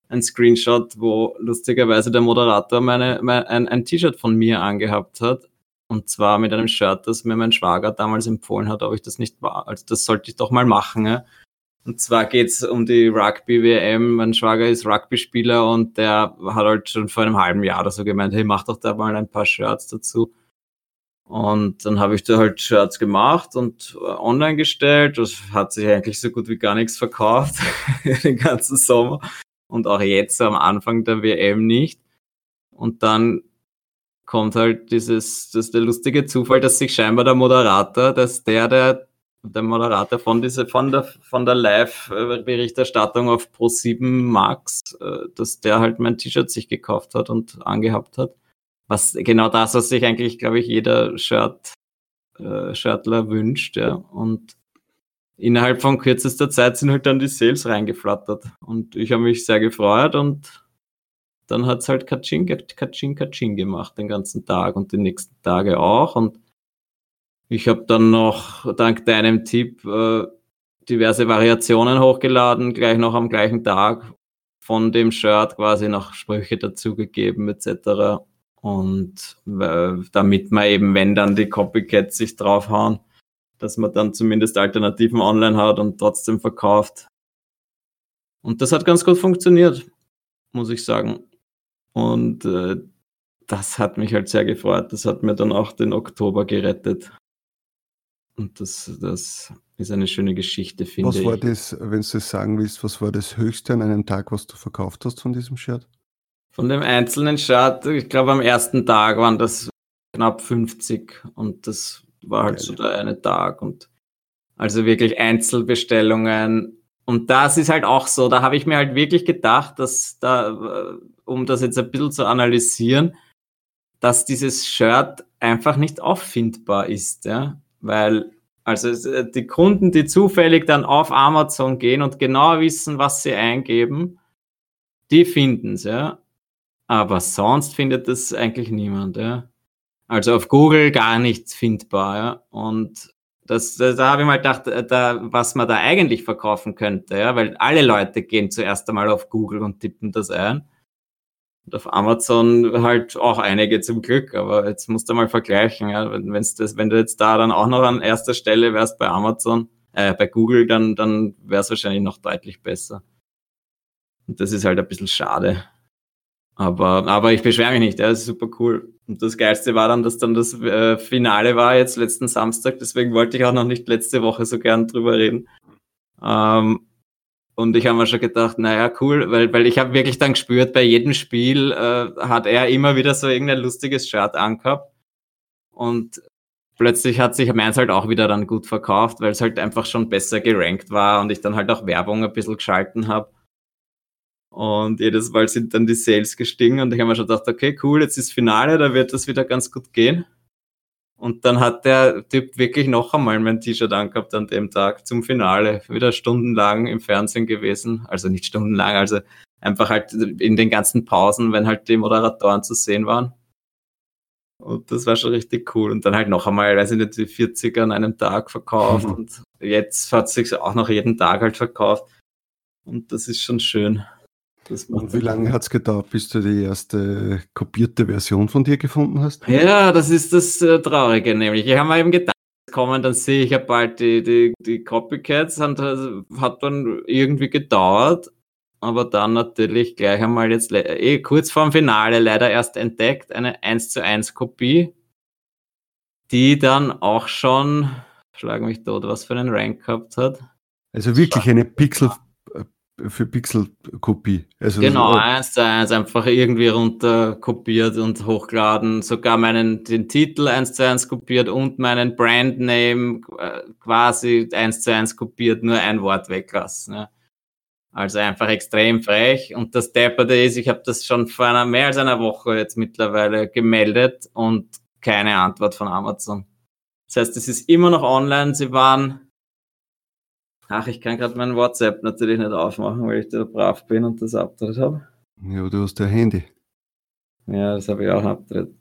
S3: ein Screenshot, wo lustigerweise der Moderator meine, mein, ein, ein T-Shirt von mir angehabt hat. Und zwar mit einem Shirt, das mir mein Schwager damals empfohlen hat, ob ich das nicht war. Also das sollte ich doch mal machen. Ja? Und zwar geht's um die Rugby-WM. Mein Schwager ist Rugby-Spieler und der hat halt schon vor einem halben Jahr oder so gemeint, hey, mach doch da mal ein paar Shirts dazu. Und dann habe ich da halt Shirts gemacht und äh, online gestellt. Das hat sich eigentlich so gut wie gar nichts verkauft den ganzen Sommer. Und auch jetzt am Anfang der WM nicht. Und dann kommt halt dieses, das der lustige Zufall, dass sich scheinbar der Moderator, dass der, der der Moderator von diese, von der, von der Live-Berichterstattung auf Pro7 Max, äh, dass der halt mein T-Shirt sich gekauft hat und angehabt hat. Was genau das, was sich eigentlich, glaube ich, jeder Shirt, äh, Shirtler wünscht, ja. Und innerhalb von kürzester Zeit sind halt dann die Sales reingeflattert. Und ich habe mich sehr gefreut und dann hat es halt Kaching, Kaching, Kaching gemacht den ganzen Tag und die nächsten Tage auch. Und ich habe dann noch dank deinem Tipp äh, diverse Variationen hochgeladen, gleich noch am gleichen Tag von dem Shirt quasi noch Sprüche dazugegeben etc. Und äh, damit man eben, wenn dann die Copycats sich draufhauen, dass man dann zumindest Alternativen online hat und trotzdem verkauft. Und das hat ganz gut funktioniert, muss ich sagen. Und äh, das hat mich halt sehr gefreut. Das hat mir dann auch den Oktober gerettet. Und das, das ist eine schöne Geschichte, finde
S2: ich. Was war das, wenn du es sagen willst, was war das Höchste an einem Tag, was du verkauft hast von diesem Shirt?
S3: Von dem einzelnen Shirt, ich glaube am ersten Tag waren das knapp 50 und das war halt Geil. so der eine Tag und also wirklich Einzelbestellungen. Und das ist halt auch so, da habe ich mir halt wirklich gedacht, dass da, um das jetzt ein bisschen zu analysieren, dass dieses Shirt einfach nicht auffindbar ist, ja. Weil, also äh, die Kunden, die zufällig dann auf Amazon gehen und genau wissen, was sie eingeben, die finden es, ja. Aber sonst findet das eigentlich niemand, ja. Also auf Google gar nichts findbar, ja. Und das, das, da habe ich mal gedacht, äh, da, was man da eigentlich verkaufen könnte, ja, weil alle Leute gehen zuerst einmal auf Google und tippen das ein. Und auf Amazon halt auch einige zum Glück, aber jetzt musst du mal vergleichen, ja. Wenn, wenn's das, wenn du jetzt da dann auch noch an erster Stelle wärst bei Amazon, äh, bei Google, dann, dann wäre es wahrscheinlich noch deutlich besser. Und das ist halt ein bisschen schade. Aber, aber ich beschwere mich nicht, ja, das ist super cool. Und das Geilste war dann, dass dann das äh, Finale war jetzt letzten Samstag, deswegen wollte ich auch noch nicht letzte Woche so gern drüber reden. Ähm, und ich habe mir schon gedacht, naja, cool, weil, weil ich habe wirklich dann gespürt, bei jedem Spiel äh, hat er immer wieder so irgendein lustiges Shirt angehabt. Und plötzlich hat sich meins halt auch wieder dann gut verkauft, weil es halt einfach schon besser gerankt war und ich dann halt auch Werbung ein bisschen geschalten habe. Und jedes Mal sind dann die Sales gestiegen und ich habe mir schon gedacht, okay, cool, jetzt ist Finale, da wird das wieder ganz gut gehen. Und dann hat der Typ wirklich noch einmal mein T-Shirt angehabt an dem Tag zum Finale. Wieder stundenlang im Fernsehen gewesen. Also nicht stundenlang, also einfach halt in den ganzen Pausen, wenn halt die Moderatoren zu sehen waren. Und das war schon richtig cool. Und dann halt noch einmal, weiß ich nicht, die 40 an einem Tag verkauft. Mhm. Und jetzt hat sich auch noch jeden Tag halt verkauft. Und das ist schon schön.
S2: Und wie lange hat es gedauert, bis du die erste kopierte Version von dir gefunden hast?
S3: Ja, das ist das äh, Traurige nämlich. Ich habe mir eben gedacht, kommen, dann sehe ich ja bald die, die, die Copycats und das hat dann irgendwie gedauert, aber dann natürlich gleich einmal jetzt eh, kurz vorm Finale leider erst entdeckt, eine 1 zu 1 Kopie, die dann auch schon, schlag mich tot, was für einen Rank gehabt hat.
S2: Also wirklich eine Pixel für Pixel-Kopie.
S3: Also genau, eins zu eins einfach irgendwie runter kopiert und hochgeladen. Sogar meinen, den Titel eins zu eins kopiert und meinen Brandname äh, quasi eins zu eins kopiert, nur ein Wort weglassen. Ja. Also einfach extrem frech. Und das Depperte ist, ich habe das schon vor einer, mehr als einer Woche jetzt mittlerweile gemeldet und keine Antwort von Amazon. Das heißt, es ist immer noch online. Sie waren, ach, ich kann gerade mein WhatsApp natürlich nicht aufmachen, weil ich da brav bin und das abtritt habe.
S2: Ja, du hast ja Handy.
S3: Ja, das habe ich auch abtritt.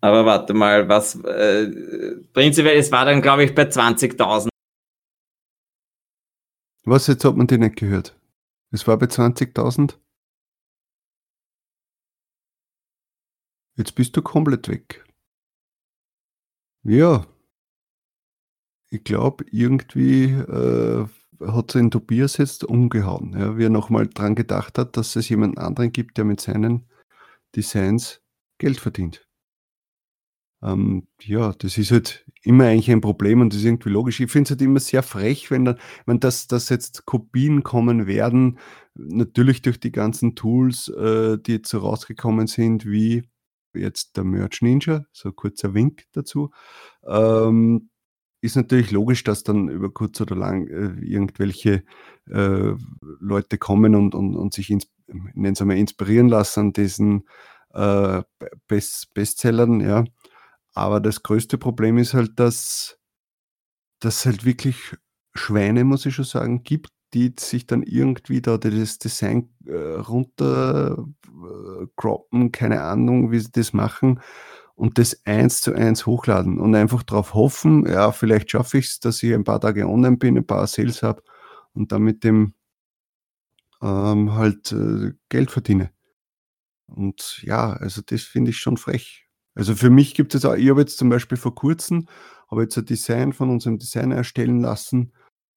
S3: Aber warte mal, was, äh, prinzipiell, es war dann, glaube ich, bei 20.000.
S2: Was, jetzt hat man die nicht gehört? Es war bei 20.000? Jetzt bist du komplett weg. Ja. Ich glaube, irgendwie äh, hat den Tobias jetzt umgehauen, ja, wie er nochmal dran gedacht hat, dass es jemand anderen gibt, der mit seinen Designs Geld verdient. Ähm, ja, das ist halt immer eigentlich ein Problem und das ist irgendwie logisch. Ich finde es halt immer sehr frech, wenn dann, wenn das, dass jetzt Kopien kommen werden, natürlich durch die ganzen Tools, äh, die jetzt so rausgekommen sind, wie jetzt der Merch Ninja, so kurzer Wink dazu. Ähm, ist natürlich logisch, dass dann über kurz oder lang äh, irgendwelche äh, Leute kommen und, und, und sich ins, mal, inspirieren lassen an diesen äh, Best Bestsellern, ja. Aber das größte Problem ist halt, dass das halt wirklich Schweine, muss ich schon sagen, gibt, die sich dann irgendwie da das Design äh, runter äh, keine Ahnung, wie sie das machen und das eins zu eins hochladen und einfach darauf hoffen, ja, vielleicht schaffe ich es, dass ich ein paar Tage online bin, ein paar Sales habe und dann mit dem ähm, halt äh, Geld verdiene. Und ja, also das finde ich schon frech. Also für mich gibt es auch, ich habe jetzt zum Beispiel vor kurzem, habe jetzt ein Design von unserem Designer erstellen lassen,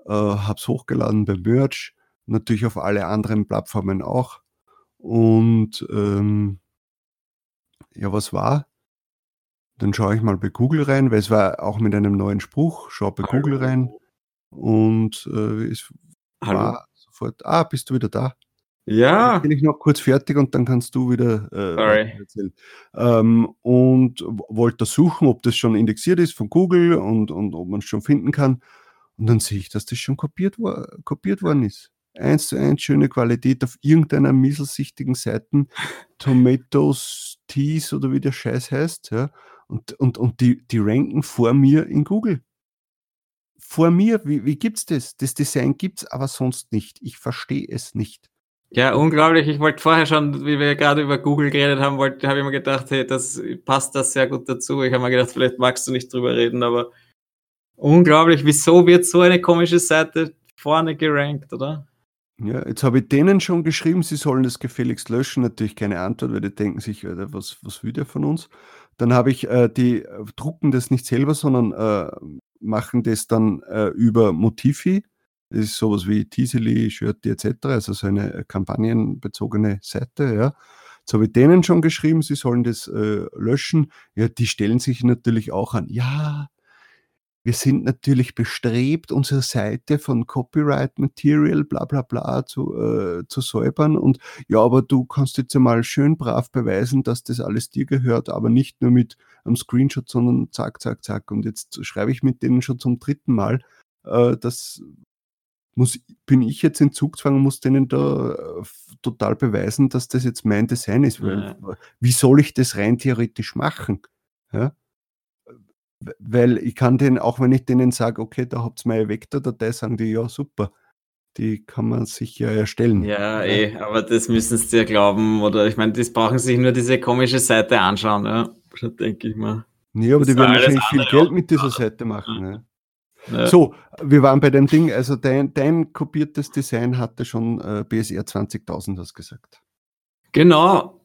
S2: äh, habe es hochgeladen bei Merch, natürlich auf alle anderen Plattformen auch. Und ähm, ja, was war? Dann schaue ich mal bei Google rein, weil es war auch mit einem neuen Spruch, schau bei Hallo. Google rein und äh, es Hallo. war sofort, ah, bist du wieder da?
S3: Ja.
S2: Dann bin ich noch kurz fertig und dann kannst du wieder äh, erzählen. Ähm, und wollte suchen, ob das schon indexiert ist von Google und, und ob man es schon finden kann. Und dann sehe ich, dass das schon kopiert, war, kopiert worden ist. Eins zu eins schöne Qualität auf irgendeiner mieselsichtigen Seiten. Tomatoes Teas oder wie der Scheiß heißt. Ja. Und, und, und die, die ranken vor mir in Google. Vor mir, wie, wie es das? Das Design gibt es aber sonst nicht. Ich verstehe es nicht.
S3: Ja, unglaublich. Ich wollte vorher schon, wie wir gerade über Google geredet haben, wollte, habe ich mir gedacht, hey, das passt das sehr gut dazu. Ich habe mir gedacht, vielleicht magst du nicht drüber reden, aber unglaublich. Wieso wird so eine komische Seite vorne gerankt, oder?
S2: Ja, jetzt habe ich denen schon geschrieben, sie sollen das gefälligst löschen. Natürlich keine Antwort, weil die denken sich, was, was will der von uns? Dann habe ich, äh, die äh, drucken das nicht selber, sondern äh, machen das dann äh, über Motivi das ist sowas wie Teasely, Shirty etc., also so eine äh, kampagnenbezogene Seite, ja. Jetzt habe ich denen schon geschrieben, sie sollen das äh, löschen. Ja, die stellen sich natürlich auch an. Ja, wir sind natürlich bestrebt, unsere Seite von Copyright Material, bla bla bla, zu, äh, zu säubern. Und ja, aber du kannst jetzt einmal schön brav beweisen, dass das alles dir gehört, aber nicht nur mit einem Screenshot, sondern zack, zack, zack. Und jetzt schreibe ich mit denen schon zum dritten Mal, äh, dass muss, bin ich jetzt in Zugzwang und muss denen da äh, total beweisen, dass das jetzt mein Design ist. Ja. Wie soll ich das rein theoretisch machen? Ja? Weil ich kann denen, auch wenn ich denen sage, okay, da habt ihr meine Vektordatei, sagen die, ja, super. Die kann man sich ja erstellen.
S3: Ja, eh, aber das müssen sie ja glauben. Oder ich meine, das brauchen sich nur diese komische Seite anschauen, ja. denke ich mal.
S2: Ja, aber das die werden wahrscheinlich viel Geld mit dieser Seite machen. Ja. Ja. So, wir waren bei dem Ding, also dein, dein kopiertes Design hatte schon äh, BSR 20.000, hast gesagt.
S3: Genau,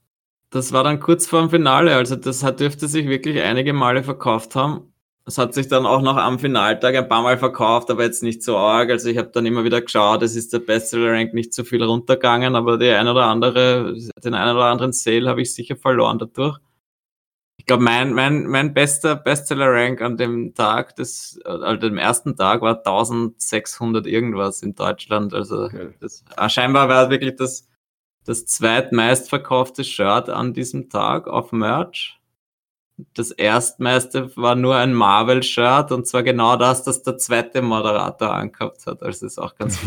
S3: das war dann kurz vor dem Finale, also das hat, dürfte sich wirklich einige Male verkauft haben. Es hat sich dann auch noch am Finaltag ein paar Mal verkauft, aber jetzt nicht so arg. Also ich habe dann immer wieder geschaut, es ist der Bestseller-Rank nicht so viel runtergegangen, aber die ein oder andere, den einen oder anderen Sale habe ich sicher verloren dadurch. Ich glaube, mein, mein, mein bester Bestseller-Rank an dem Tag, des, also dem ersten Tag, war 1600 irgendwas in Deutschland. Also okay. das, ah, scheinbar war wirklich das, das zweitmeistverkaufte Shirt an diesem Tag auf Merch. das erstmeiste war nur ein Marvel-Shirt und zwar genau das, das der zweite Moderator angehabt hat. Also ist auch ganz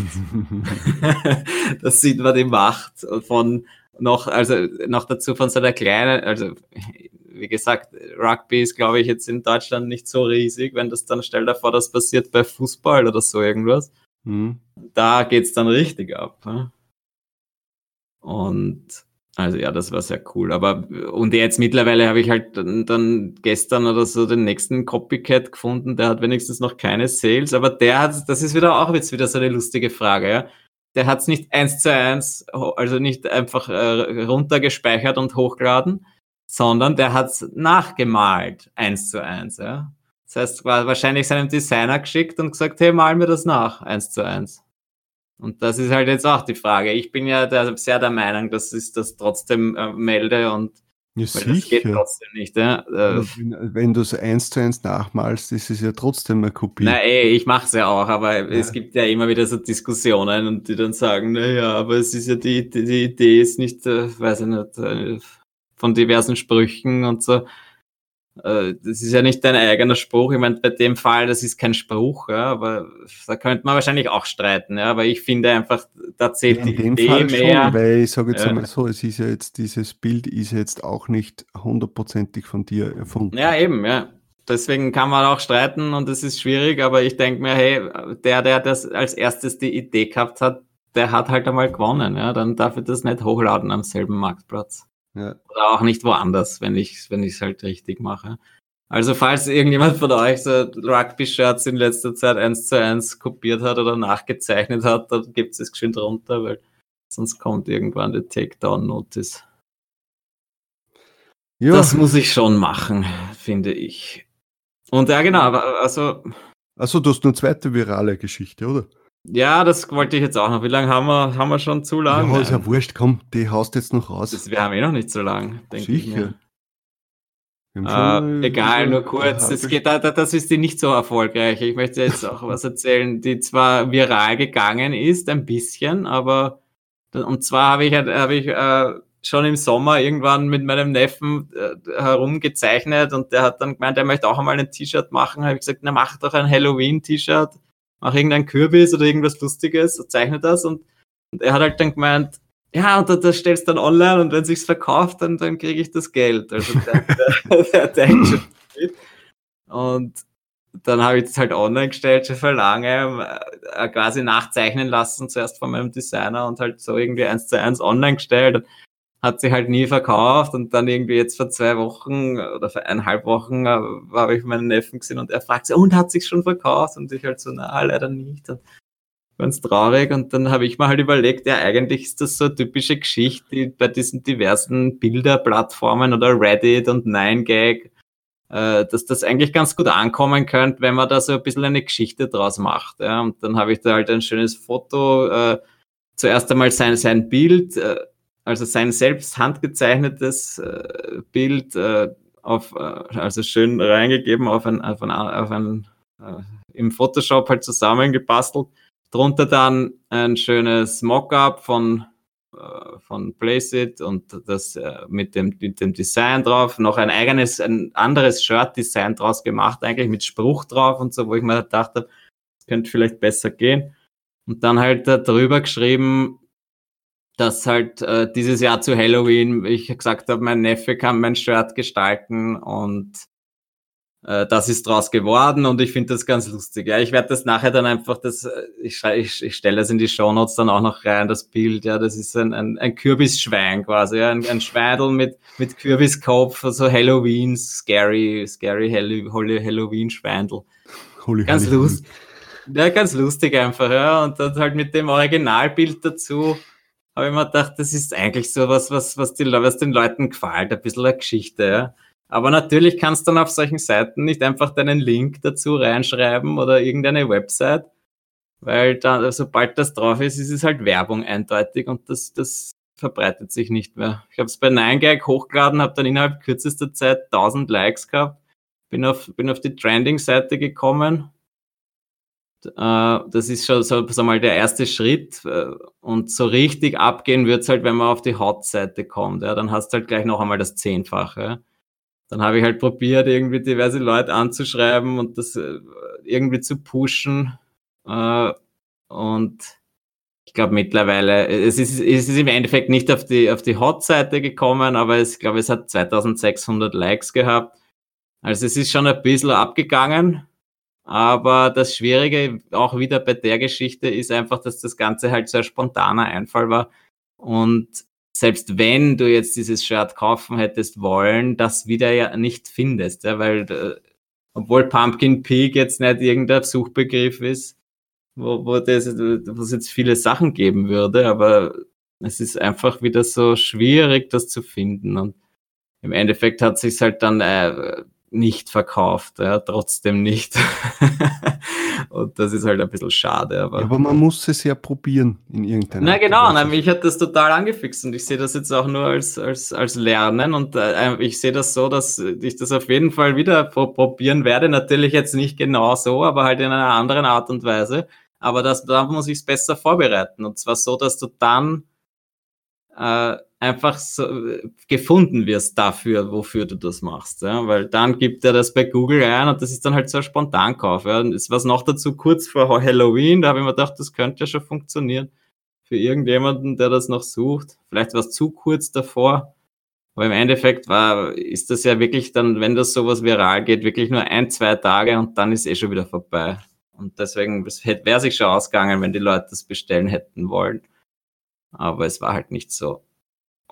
S3: Das sieht man die Macht von noch, also noch dazu von so einer kleinen, also wie gesagt, Rugby ist, glaube ich, jetzt in Deutschland nicht so riesig. Wenn das dann, stell dir vor, das passiert bei Fußball oder so irgendwas. Mhm. Da geht's dann richtig ab. Ne? Und also ja, das war sehr cool. Aber und jetzt mittlerweile habe ich halt dann, dann, gestern oder so den nächsten Copycat gefunden, der hat wenigstens noch keine Sales, aber der hat, das ist wieder auch jetzt wieder so eine lustige Frage, ja. Der hat es nicht eins zu eins, also nicht einfach äh, runtergespeichert und hochgeladen, sondern der hat es nachgemalt, eins zu eins, ja. Das heißt, war wahrscheinlich seinem Designer geschickt und gesagt, hey, mal mir das nach, eins zu eins. Und das ist halt jetzt auch die Frage. Ich bin ja der, sehr der Meinung, dass ich das trotzdem äh, melde und
S2: ja, das geht trotzdem nicht. Ja? Äh, wenn, wenn du es eins zu eins nachmalst, ist es ja trotzdem eine Kopie.
S3: Na ey, ich mache es ja auch, aber ja. es gibt ja immer wieder so Diskussionen und die dann sagen, naja, aber es ist ja die, die, die Idee ist nicht, äh, weiß ich nicht, äh, von diversen Sprüchen und so. Äh, das ist ja nicht dein eigener Spruch. Ich meine, bei dem Fall, das ist kein Spruch, ja, aber da könnte man wahrscheinlich auch streiten. Ja, aber ich finde einfach, da zählt ja,
S2: die Idee Fall mehr. Schon, weil ich sage jetzt ja. einmal so, es ist ja jetzt, dieses Bild ist jetzt auch nicht hundertprozentig von dir erfunden.
S3: Ja, eben, ja. Deswegen kann man auch streiten und es ist schwierig, aber ich denke mir, hey, der, der das als erstes die Idee gehabt hat, der hat halt einmal gewonnen. Ja, dann darf ich das nicht hochladen am selben Marktplatz. Ja. Oder auch nicht woanders, wenn ich es wenn halt richtig mache. Also falls irgendjemand von euch so Rugby-Shirts in letzter Zeit eins zu eins kopiert hat oder nachgezeichnet hat, dann gibt es es geschwind runter, weil sonst kommt irgendwann die Takedown-Notice. Ja. Das muss ich schon machen, finde ich. Und ja, genau, also.
S2: Achso, du hast eine zweite virale Geschichte, oder?
S3: Ja, das wollte ich jetzt auch noch. Wie lange haben wir, haben wir schon zu lang?
S2: Ja, ist ja wurscht, komm, die haust jetzt noch raus.
S3: Das, wir haben eh noch nicht so lang, denke ich. Sicher. Äh, egal, nur kurz. Das, geht, das ist die nicht so erfolgreich. Ich möchte jetzt auch was erzählen, die zwar viral gegangen ist, ein bisschen, aber und zwar habe ich, hab ich äh, schon im Sommer irgendwann mit meinem Neffen äh, herumgezeichnet und der hat dann gemeint, er möchte auch einmal ein T-Shirt machen. Habe ich gesagt, na mach doch ein Halloween-T-Shirt mach irgendein Kürbis oder irgendwas Lustiges, zeichne das und, und er hat halt dann gemeint, ja, und das stellst du dann online und wenn sich's verkauft, dann, dann kriege ich das Geld. Also der, der, der denkt schon mit. Und dann habe ich das halt online gestellt, schon für lange, äh, quasi nachzeichnen lassen, zuerst von meinem Designer und halt so irgendwie eins zu eins online gestellt hat sich halt nie verkauft und dann irgendwie jetzt vor zwei Wochen oder vor eineinhalb Wochen äh, habe ich meinen Neffen gesehen und er fragt sich, und hat sich schon verkauft? Und ich halt so, na, leider nicht. Und ganz traurig und dann habe ich mir halt überlegt, ja, eigentlich ist das so eine typische Geschichte die bei diesen diversen Bilderplattformen oder Reddit und 9gag, äh, dass das eigentlich ganz gut ankommen könnte, wenn man da so ein bisschen eine Geschichte draus macht. Ja. Und dann habe ich da halt ein schönes Foto, äh, zuerst einmal sein, sein Bild, äh, also sein selbst handgezeichnetes äh, Bild äh, auf, äh, also schön reingegeben auf ein, auf ein, auf ein äh, im Photoshop halt zusammengebastelt. Drunter dann ein schönes Mockup von äh, von Placeit und das äh, mit dem, mit dem Design drauf, noch ein eigenes, ein anderes Shirt-Design draus gemacht, eigentlich mit Spruch drauf und so, wo ich mir dachte, das könnte vielleicht besser gehen. Und dann halt darüber geschrieben, dass halt äh, dieses Jahr zu Halloween ich gesagt habe, mein Neffe kann mein Shirt gestalten und äh, das ist draus geworden und ich finde das ganz lustig. Ja, ich werde das nachher dann einfach, das, äh, ich, ich, ich stelle das in die Shownotes dann auch noch rein, das Bild, ja, das ist ein, ein, ein Kürbisschwein quasi, ja, ein, ein Schweidel mit, mit Kürbiskopf, so Halloween, scary, scary Halloween-Schweindel. Ganz lustig. Ja, ganz lustig einfach, ja, und dann halt mit dem Originalbild dazu habe ich mir gedacht, das ist eigentlich so was, was, was, die, was den Leuten gefällt, ein bisschen eine Geschichte. Ja. Aber natürlich kannst du dann auf solchen Seiten nicht einfach deinen Link dazu reinschreiben oder irgendeine Website, weil da, sobald das drauf ist, ist es halt Werbung eindeutig und das, das verbreitet sich nicht mehr. Ich habe es bei 9gag hochgeladen, habe dann innerhalb kürzester Zeit 1000 Likes gehabt, bin auf, bin auf die Trending-Seite gekommen das ist schon so, so mal der erste Schritt. Äh, und so richtig abgehen wird es halt, wenn man auf die Hot-Seite kommt. Ja, dann hast du halt gleich noch einmal das Zehnfache. dann habe ich halt probiert, irgendwie diverse Leute anzuschreiben und das äh, irgendwie zu pushen. Äh, und ich glaube mittlerweile, es ist, es ist im Endeffekt nicht auf die, auf die Hot-Seite gekommen, aber ich glaube, es hat 2600 Likes gehabt. Also es ist schon ein bisschen abgegangen. Aber das Schwierige auch wieder bei der Geschichte ist einfach, dass das Ganze halt so ein spontaner Einfall war. Und selbst wenn du jetzt dieses Shirt kaufen hättest wollen, das wieder ja nicht findest, ja, weil äh, obwohl Pumpkin Peak jetzt nicht irgendein Suchbegriff ist, wo, wo, das, wo es jetzt viele Sachen geben würde, aber es ist einfach wieder so schwierig, das zu finden. Und im Endeffekt hat sich halt dann äh, nicht verkauft, ja, trotzdem nicht. und das ist halt ein bisschen schade. Aber,
S2: ja, aber man muss es ja probieren in irgendeiner
S3: Na genau, na, mich hat das total angefixt und ich sehe das jetzt auch nur als, als, als Lernen und äh, ich sehe das so, dass ich das auf jeden Fall wieder probieren werde. Natürlich jetzt nicht genau so, aber halt in einer anderen Art und Weise. Aber das, da muss ich es besser vorbereiten und zwar so, dass du dann äh, einfach so gefunden wirst dafür, wofür du das machst. Ja? Weil dann gibt er das bei Google ein und das ist dann halt so ein Spontankauf. Ja? Und es war noch dazu kurz vor Halloween, da habe ich mir gedacht, das könnte ja schon funktionieren für irgendjemanden, der das noch sucht. Vielleicht war es zu kurz davor. Aber im Endeffekt war, ist das ja wirklich dann, wenn das sowas viral geht, wirklich nur ein, zwei Tage und dann ist eh schon wieder vorbei. Und deswegen wäre sich schon ausgegangen, wenn die Leute das bestellen hätten wollen. Aber es war halt nicht so.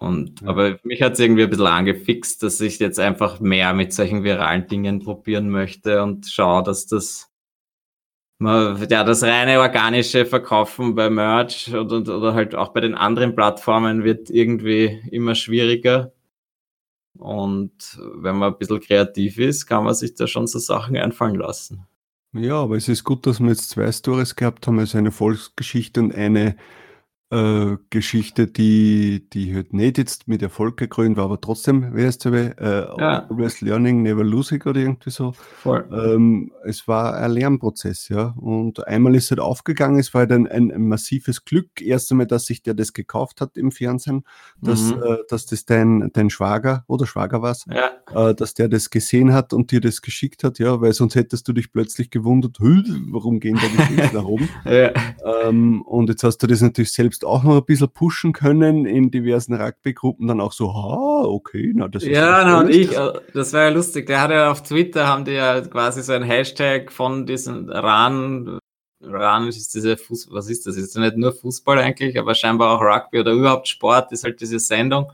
S3: Und, ja. aber mich hat es irgendwie ein bisschen angefixt, dass ich jetzt einfach mehr mit solchen viralen Dingen probieren möchte und schaue, dass das, ja, das reine organische Verkaufen bei Merch oder, oder halt auch bei den anderen Plattformen wird irgendwie immer schwieriger. Und wenn man ein bisschen kreativ ist, kann man sich da schon so Sachen einfallen lassen.
S2: Ja, aber es ist gut, dass wir jetzt zwei Stories gehabt haben, also eine Volksgeschichte und eine äh, Geschichte, die, die halt nicht jetzt mit Erfolg gekrönt war, aber trotzdem, wie heißt äh, ja. Always Learning, Never Losing oder irgendwie so. Voll. Ähm, es war ein Lernprozess, ja. Und einmal ist halt aufgegangen, es war halt ein, ein, ein massives Glück, erst einmal, dass sich der das gekauft hat im Fernsehen, dass, mhm. äh, dass das dein, dein Schwager oder Schwager war ja. äh, dass der das gesehen hat und dir das geschickt hat, ja, weil sonst hättest du dich plötzlich gewundert, warum gehen da die Klicks nach oben? Ja. Ähm, und jetzt hast du das natürlich selbst selbst auch noch ein bisschen pushen können in diversen Rugby-Gruppen, dann auch so, ha, okay, na, das
S3: ist Ja, na, und ich, äh, das war ja lustig, der hat ja auf Twitter, haben die ja quasi so ein Hashtag von diesem RAN, RAN ist diese Fußball, was ist das? Ist ja nicht nur Fußball eigentlich, aber scheinbar auch Rugby oder überhaupt Sport ist halt diese Sendung.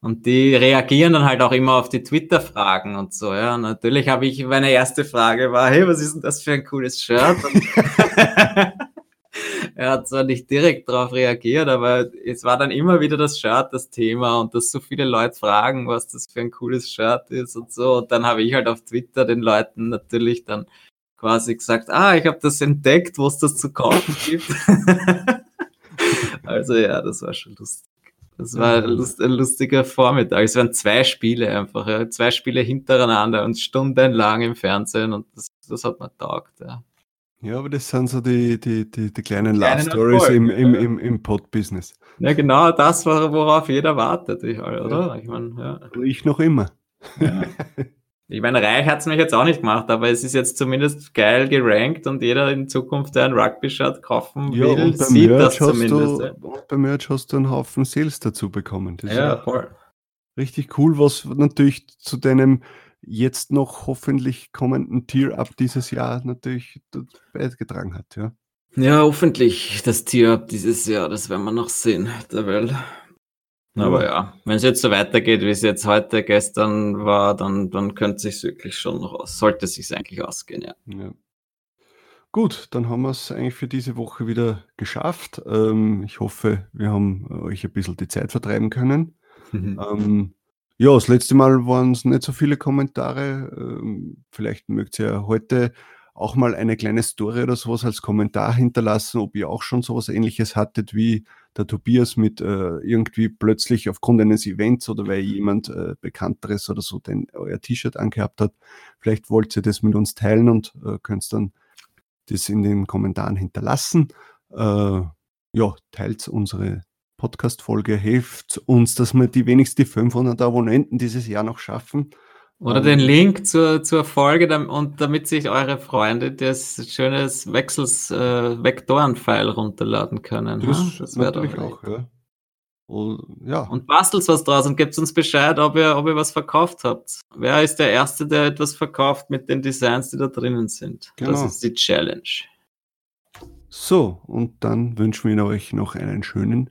S3: Und die reagieren dann halt auch immer auf die Twitter-Fragen und so, ja. Und natürlich habe ich, meine erste Frage war, hey, was ist denn das für ein cooles Shirt? er hat zwar nicht direkt darauf reagiert, aber es war dann immer wieder das Shirt das Thema und dass so viele Leute fragen, was das für ein cooles Shirt ist und so. Und dann habe ich halt auf Twitter den Leuten natürlich dann quasi gesagt, ah, ich habe das entdeckt, wo es das zu kaufen gibt. also ja, das war schon lustig. Das war ein, lust, ein lustiger Vormittag. Es waren zwei Spiele einfach, ja. zwei Spiele hintereinander und stundenlang im Fernsehen und das, das hat mir taugt. Ja.
S2: Ja, aber das sind so die, die, die, die kleinen Love Stories im, im, im, im Pod-Business.
S3: Ja, genau das, worauf jeder wartet, oder? Ja. Ich meine,
S2: ja. Ich noch immer. Ja.
S3: Ich meine, reich hat es mich jetzt auch nicht gemacht, aber es ist jetzt zumindest geil gerankt und jeder in Zukunft, der ein Rugby-Shirt kaufen ja, will, sieht Merch das zumindest.
S2: Du, und bei Merch hast du einen Haufen Sales dazu bekommen.
S3: Das ja, voll.
S2: Richtig cool, was natürlich zu deinem jetzt noch hoffentlich kommenden Tier-Up dieses Jahr natürlich beigetragen hat. Ja.
S3: ja, hoffentlich das Tier-Up dieses Jahr, das werden wir noch sehen, der Welt. Aber ja, wenn es jetzt so weitergeht, wie es jetzt heute, gestern war, dann, dann könnte es sich wirklich schon noch aus, sollte es sich eigentlich ausgehen, ja. ja.
S2: Gut, dann haben wir es eigentlich für diese Woche wieder geschafft. Ähm, ich hoffe, wir haben euch ein bisschen die Zeit vertreiben können. Mhm. Ähm, ja, das letzte Mal waren es nicht so viele Kommentare. Ähm, vielleicht mögt ihr ja heute auch mal eine kleine Story oder sowas als Kommentar hinterlassen, ob ihr auch schon sowas ähnliches hattet wie der Tobias mit äh, irgendwie plötzlich aufgrund eines Events oder weil jemand äh, Bekannteres oder so den, euer T-Shirt angehabt hat. Vielleicht wollt ihr das mit uns teilen und äh, könnt dann das in den Kommentaren hinterlassen. Äh, ja, teilt unsere Podcast-Folge hilft uns, dass wir die wenigstens die 500 Abonnenten dieses Jahr noch schaffen.
S3: Oder den Link zur, zur Folge und damit sich eure Freunde das schönes Wechsels äh, Vektoren-File runterladen können.
S2: Das, das wäre doch auch, ja.
S3: Und, ja. und bastelt was draus und gebt uns Bescheid, ob ihr, ob ihr was verkauft habt. Wer ist der Erste, der etwas verkauft mit den Designs, die da drinnen sind? Genau. Das ist die Challenge.
S2: So, und dann wünschen wir euch noch einen schönen